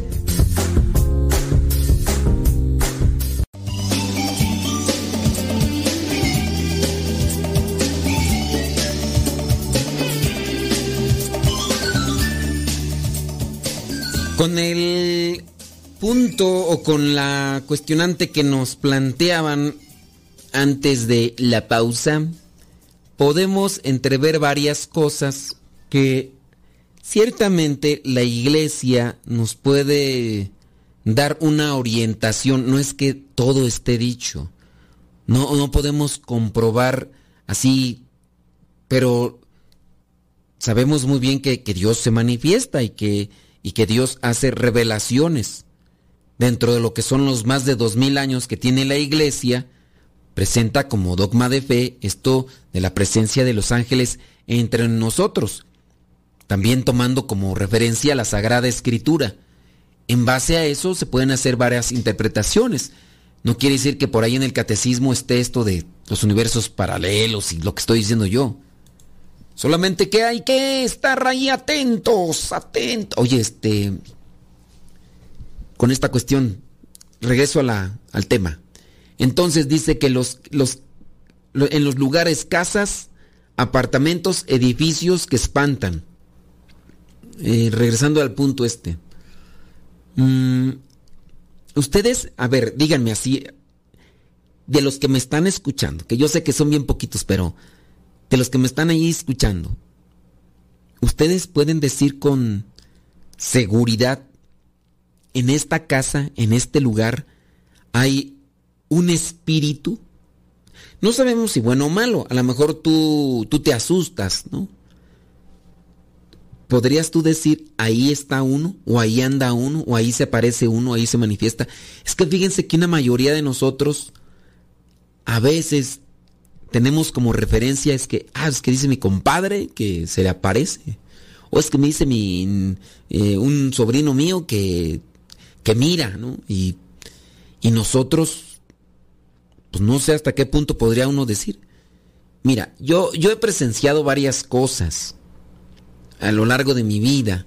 Con el punto o con la cuestionante que nos planteaban antes de la pausa, podemos entrever varias cosas que ciertamente la iglesia nos puede dar una orientación. No es que todo esté dicho. No, no podemos comprobar así, pero sabemos muy bien que, que Dios se manifiesta y que y que Dios hace revelaciones. Dentro de lo que son los más de dos mil años que tiene la iglesia, presenta como dogma de fe esto de la presencia de los ángeles entre nosotros, también tomando como referencia la Sagrada Escritura. En base a eso se pueden hacer varias interpretaciones. No quiere decir que por ahí en el catecismo esté esto de los universos paralelos y lo que estoy diciendo yo. Solamente que hay que estar ahí atentos, atentos. Oye, este. Con esta cuestión, regreso a la, al tema. Entonces dice que los, los, en los lugares, casas, apartamentos, edificios que espantan. Eh, regresando al punto este. Mm, ustedes, a ver, díganme así, de los que me están escuchando, que yo sé que son bien poquitos, pero de los que me están ahí escuchando, ustedes pueden decir con seguridad, en esta casa, en este lugar, hay un espíritu. No sabemos si bueno o malo, a lo mejor tú, tú te asustas, ¿no? ¿Podrías tú decir, ahí está uno, o ahí anda uno, o ahí se aparece uno, ahí se manifiesta? Es que fíjense que una mayoría de nosotros a veces tenemos como referencia es que, ah, es que dice mi compadre que se le aparece. O es que me dice mi, eh, un sobrino mío que, que mira, ¿no? Y, y nosotros, pues no sé hasta qué punto podría uno decir. Mira, yo, yo he presenciado varias cosas a lo largo de mi vida,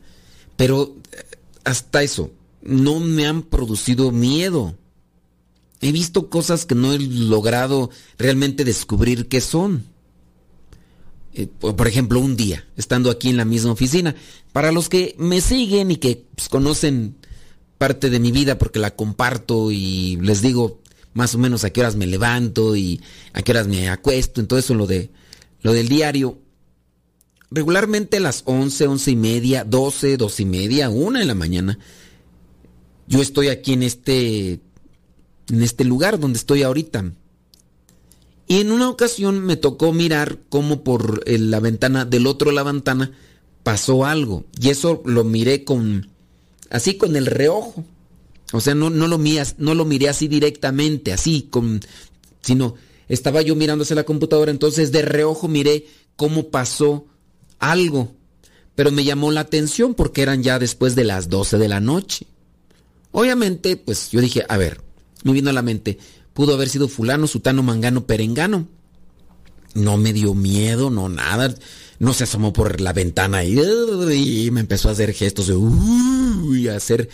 pero eh, hasta eso, no me han producido miedo. He visto cosas que no he logrado realmente descubrir qué son. Eh, por ejemplo, un día, estando aquí en la misma oficina, para los que me siguen y que pues, conocen parte de mi vida porque la comparto y les digo más o menos a qué horas me levanto y a qué horas me acuesto, en todo eso lo de lo del diario, regularmente a las 11, 11 y media, 12, 12 y media, 1 de la mañana, yo estoy aquí en este, en este lugar donde estoy ahorita. Y en una ocasión me tocó mirar cómo por eh, la ventana, del otro la ventana, pasó algo. Y eso lo miré con, así con el reojo. O sea, no, no, lo, no lo miré así directamente, así, con, sino estaba yo mirándose la computadora, entonces de reojo miré cómo pasó algo, pero me llamó la atención porque eran ya después de las 12 de la noche. Obviamente, pues yo dije, a ver, me vino a la mente, pudo haber sido fulano, sutano, mangano, perengano. No me dio miedo, no nada. No se asomó por la ventana y, me empezó a hacer gestos de y hacer.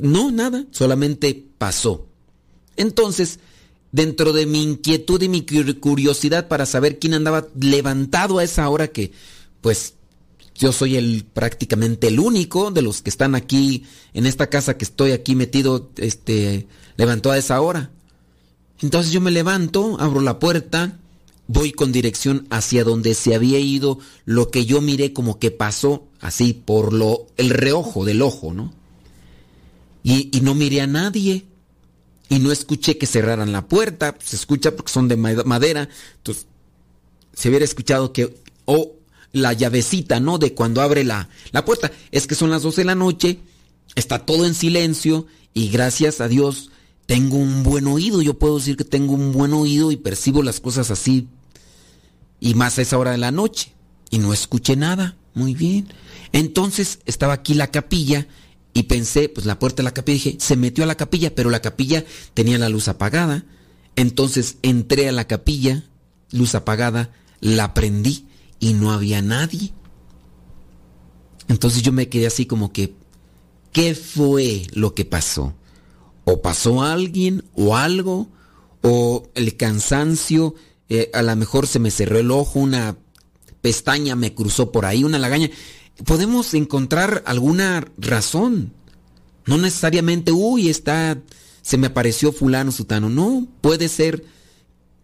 No, nada, solamente pasó. Entonces, dentro de mi inquietud y mi curiosidad para saber quién andaba levantado a esa hora que pues yo soy el prácticamente el único de los que están aquí en esta casa que estoy aquí metido, este, levantó a esa hora. Entonces yo me levanto, abro la puerta, voy con dirección hacia donde se había ido lo que yo miré como que pasó, así por lo, el reojo del ojo, ¿no? Y, y no miré a nadie. Y no escuché que cerraran la puerta, se escucha porque son de madera. Entonces, se hubiera escuchado que, o la llavecita, ¿no? De cuando abre la, la puerta. Es que son las 12 de la noche, está todo en silencio y gracias a Dios tengo un buen oído. Yo puedo decir que tengo un buen oído y percibo las cosas así. Y más a esa hora de la noche. Y no escuché nada. Muy bien. Entonces estaba aquí la capilla y pensé, pues la puerta de la capilla, dije, se metió a la capilla, pero la capilla tenía la luz apagada. Entonces entré a la capilla, luz apagada, la prendí y no había nadie. Entonces yo me quedé así como que, ¿qué fue lo que pasó? ¿O pasó alguien o algo? ¿O el cansancio? Eh, a lo mejor se me cerró el ojo, una pestaña me cruzó por ahí, una lagaña. Podemos encontrar alguna razón. No necesariamente, uy, está, se me apareció fulano, sutano. No, puede ser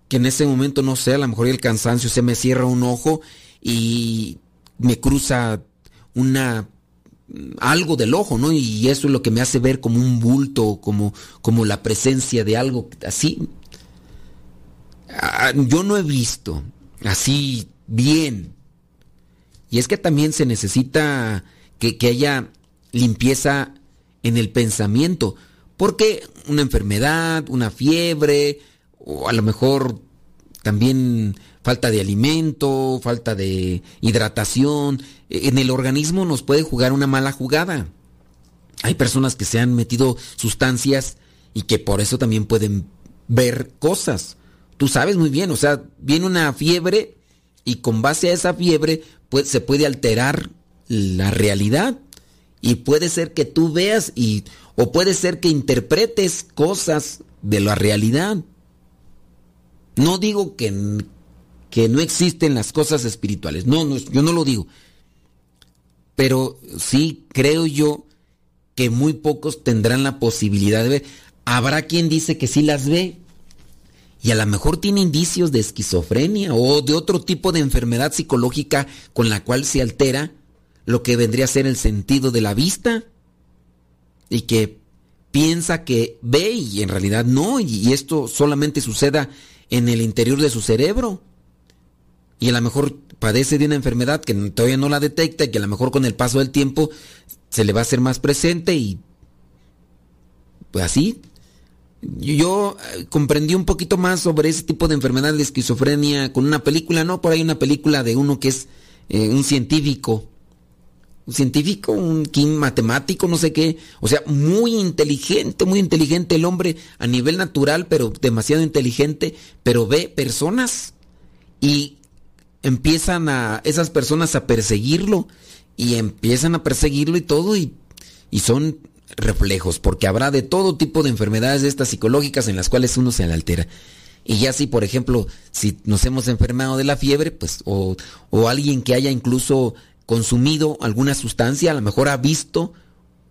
que en ese momento, no sé, a lo mejor el cansancio se me cierra un ojo y me cruza una algo del ojo, ¿no? Y eso es lo que me hace ver como un bulto, como, como la presencia de algo así. Ah, yo no he visto así bien. Y es que también se necesita que, que haya limpieza en el pensamiento. Porque una enfermedad, una fiebre, o a lo mejor también falta de alimento, falta de hidratación, en el organismo nos puede jugar una mala jugada. Hay personas que se han metido sustancias y que por eso también pueden ver cosas. Tú sabes muy bien, o sea, viene una fiebre y con base a esa fiebre se puede alterar la realidad y puede ser que tú veas y o puede ser que interpretes cosas de la realidad. No digo que, que no existen las cosas espirituales, no, no, yo no lo digo. Pero sí creo yo que muy pocos tendrán la posibilidad de ver. Habrá quien dice que sí las ve y a lo mejor tiene indicios de esquizofrenia o de otro tipo de enfermedad psicológica con la cual se altera lo que vendría a ser el sentido de la vista y que piensa que ve y en realidad no y esto solamente suceda en el interior de su cerebro y a lo mejor padece de una enfermedad que todavía no la detecta y que a lo mejor con el paso del tiempo se le va a hacer más presente y pues así. Yo eh, comprendí un poquito más sobre ese tipo de enfermedad de esquizofrenia con una película, no, por ahí una película de uno que es eh, un científico, científico, un matemático, no sé qué, o sea, muy inteligente, muy inteligente el hombre a nivel natural, pero demasiado inteligente, pero ve personas y empiezan a esas personas a perseguirlo y empiezan a perseguirlo y todo y, y son reflejos, porque habrá de todo tipo de enfermedades de estas psicológicas en las cuales uno se altera. Y ya si, por ejemplo, si nos hemos enfermado de la fiebre, pues, o, o alguien que haya incluso consumido alguna sustancia, a lo mejor ha visto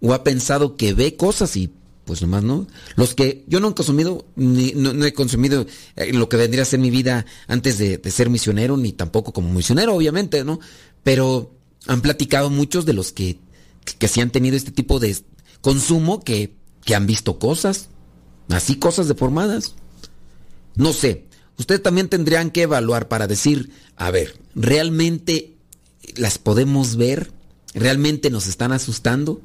o ha pensado que ve cosas y pues nomás no. Los que yo no he consumido, ni, no, he consumido eh, lo que vendría a ser mi vida antes de, ser misionero, ni tampoco como misionero, obviamente, ¿no? Pero han platicado muchos de los que, que sí han tenido este tipo de consumo que, que han visto cosas, así cosas deformadas. No sé, ustedes también tendrían que evaluar para decir, a ver, ¿realmente las podemos ver? ¿Realmente nos están asustando?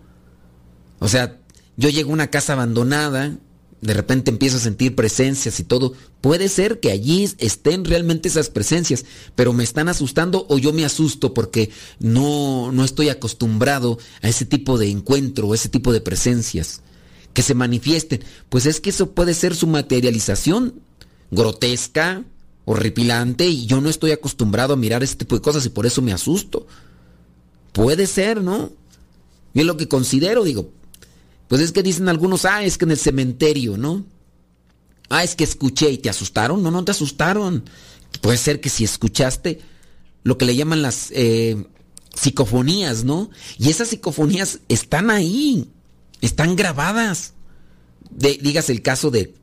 O sea, yo llego a una casa abandonada de repente empiezo a sentir presencias y todo. Puede ser que allí estén realmente esas presencias, pero me están asustando o yo me asusto porque no, no estoy acostumbrado a ese tipo de encuentro, ese tipo de presencias que se manifiesten. Pues es que eso puede ser su materialización grotesca, horripilante, y yo no estoy acostumbrado a mirar ese tipo de cosas y por eso me asusto. Puede ser, ¿no? Yo lo que considero, digo, pues es que dicen algunos, ah, es que en el cementerio, ¿no? Ah, es que escuché y te asustaron. No, no te asustaron. Puede ser que si escuchaste lo que le llaman las eh, psicofonías, ¿no? Y esas psicofonías están ahí, están grabadas. digas el caso de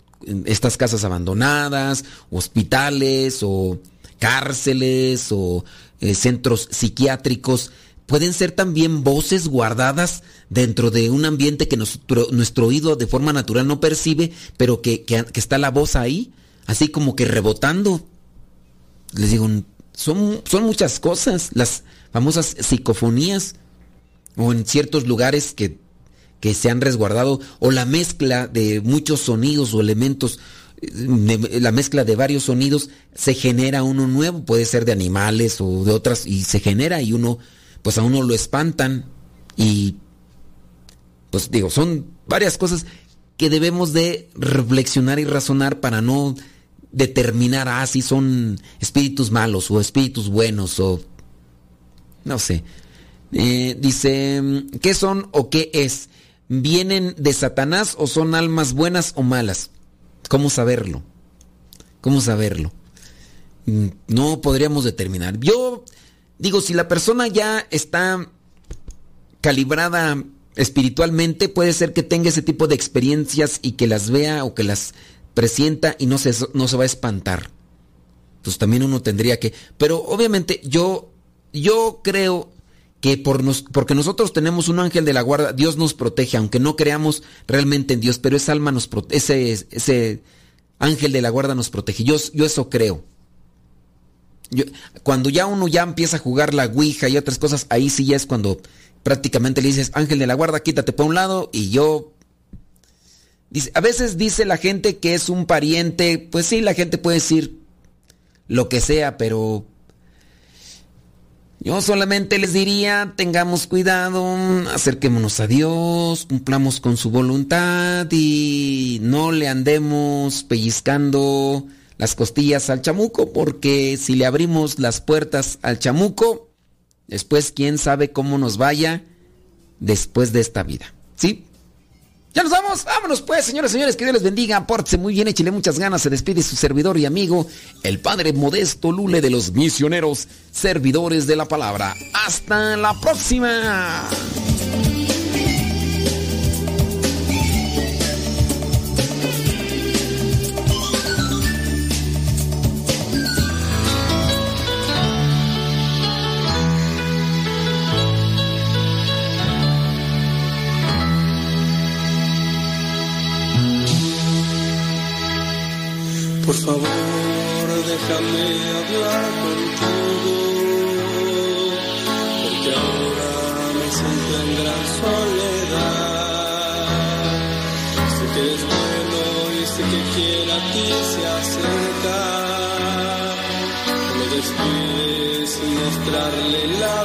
estas casas abandonadas, hospitales o cárceles o eh, centros psiquiátricos pueden ser también voces guardadas dentro de un ambiente que nuestro, oído de forma natural no percibe, pero que, que, está la voz ahí, así como que rebotando. Les digo, son, son muchas cosas, las famosas psicofonías, o en ciertos lugares que, que se han resguardado, o la mezcla de muchos sonidos o elementos la mezcla de varios sonidos se genera uno nuevo, puede ser de animales o de otras, y se genera y uno pues a uno lo espantan y pues digo, son varias cosas que debemos de reflexionar y razonar para no determinar, ah, si son espíritus malos o espíritus buenos o no sé. Eh, dice, ¿qué son o qué es? ¿Vienen de Satanás o son almas buenas o malas? ¿Cómo saberlo? ¿Cómo saberlo? Mm, no podríamos determinar. Yo Digo, si la persona ya está calibrada espiritualmente, puede ser que tenga ese tipo de experiencias y que las vea o que las presienta y no se, no se va a espantar. Entonces también uno tendría que... Pero obviamente yo, yo creo que por nos, porque nosotros tenemos un ángel de la guarda, Dios nos protege, aunque no creamos realmente en Dios, pero esa alma nos ese, ese ángel de la guarda nos protege. Yo, yo eso creo cuando ya uno ya empieza a jugar la Ouija y otras cosas, ahí sí ya es cuando prácticamente le dices, ángel de la guarda, quítate por un lado y yo... Dice, a veces dice la gente que es un pariente, pues sí, la gente puede decir lo que sea, pero yo solamente les diría, tengamos cuidado, acerquémonos a Dios, cumplamos con su voluntad y no le andemos pellizcando las costillas al chamuco, porque si le abrimos las puertas al chamuco, después quién sabe cómo nos vaya después de esta vida. ¿Sí? Ya nos vamos, vámonos pues, señores, señores, que Dios les bendiga, pórtese muy bien, échele muchas ganas, se despide su servidor y amigo, el Padre Modesto Lule de los misioneros, servidores de la palabra. Hasta la próxima. Por favor, déjame hablar contigo, porque ahora me siento en gran soledad. Sé que es bueno y sé que quiere a ti se acerca. Me despides mostrarle la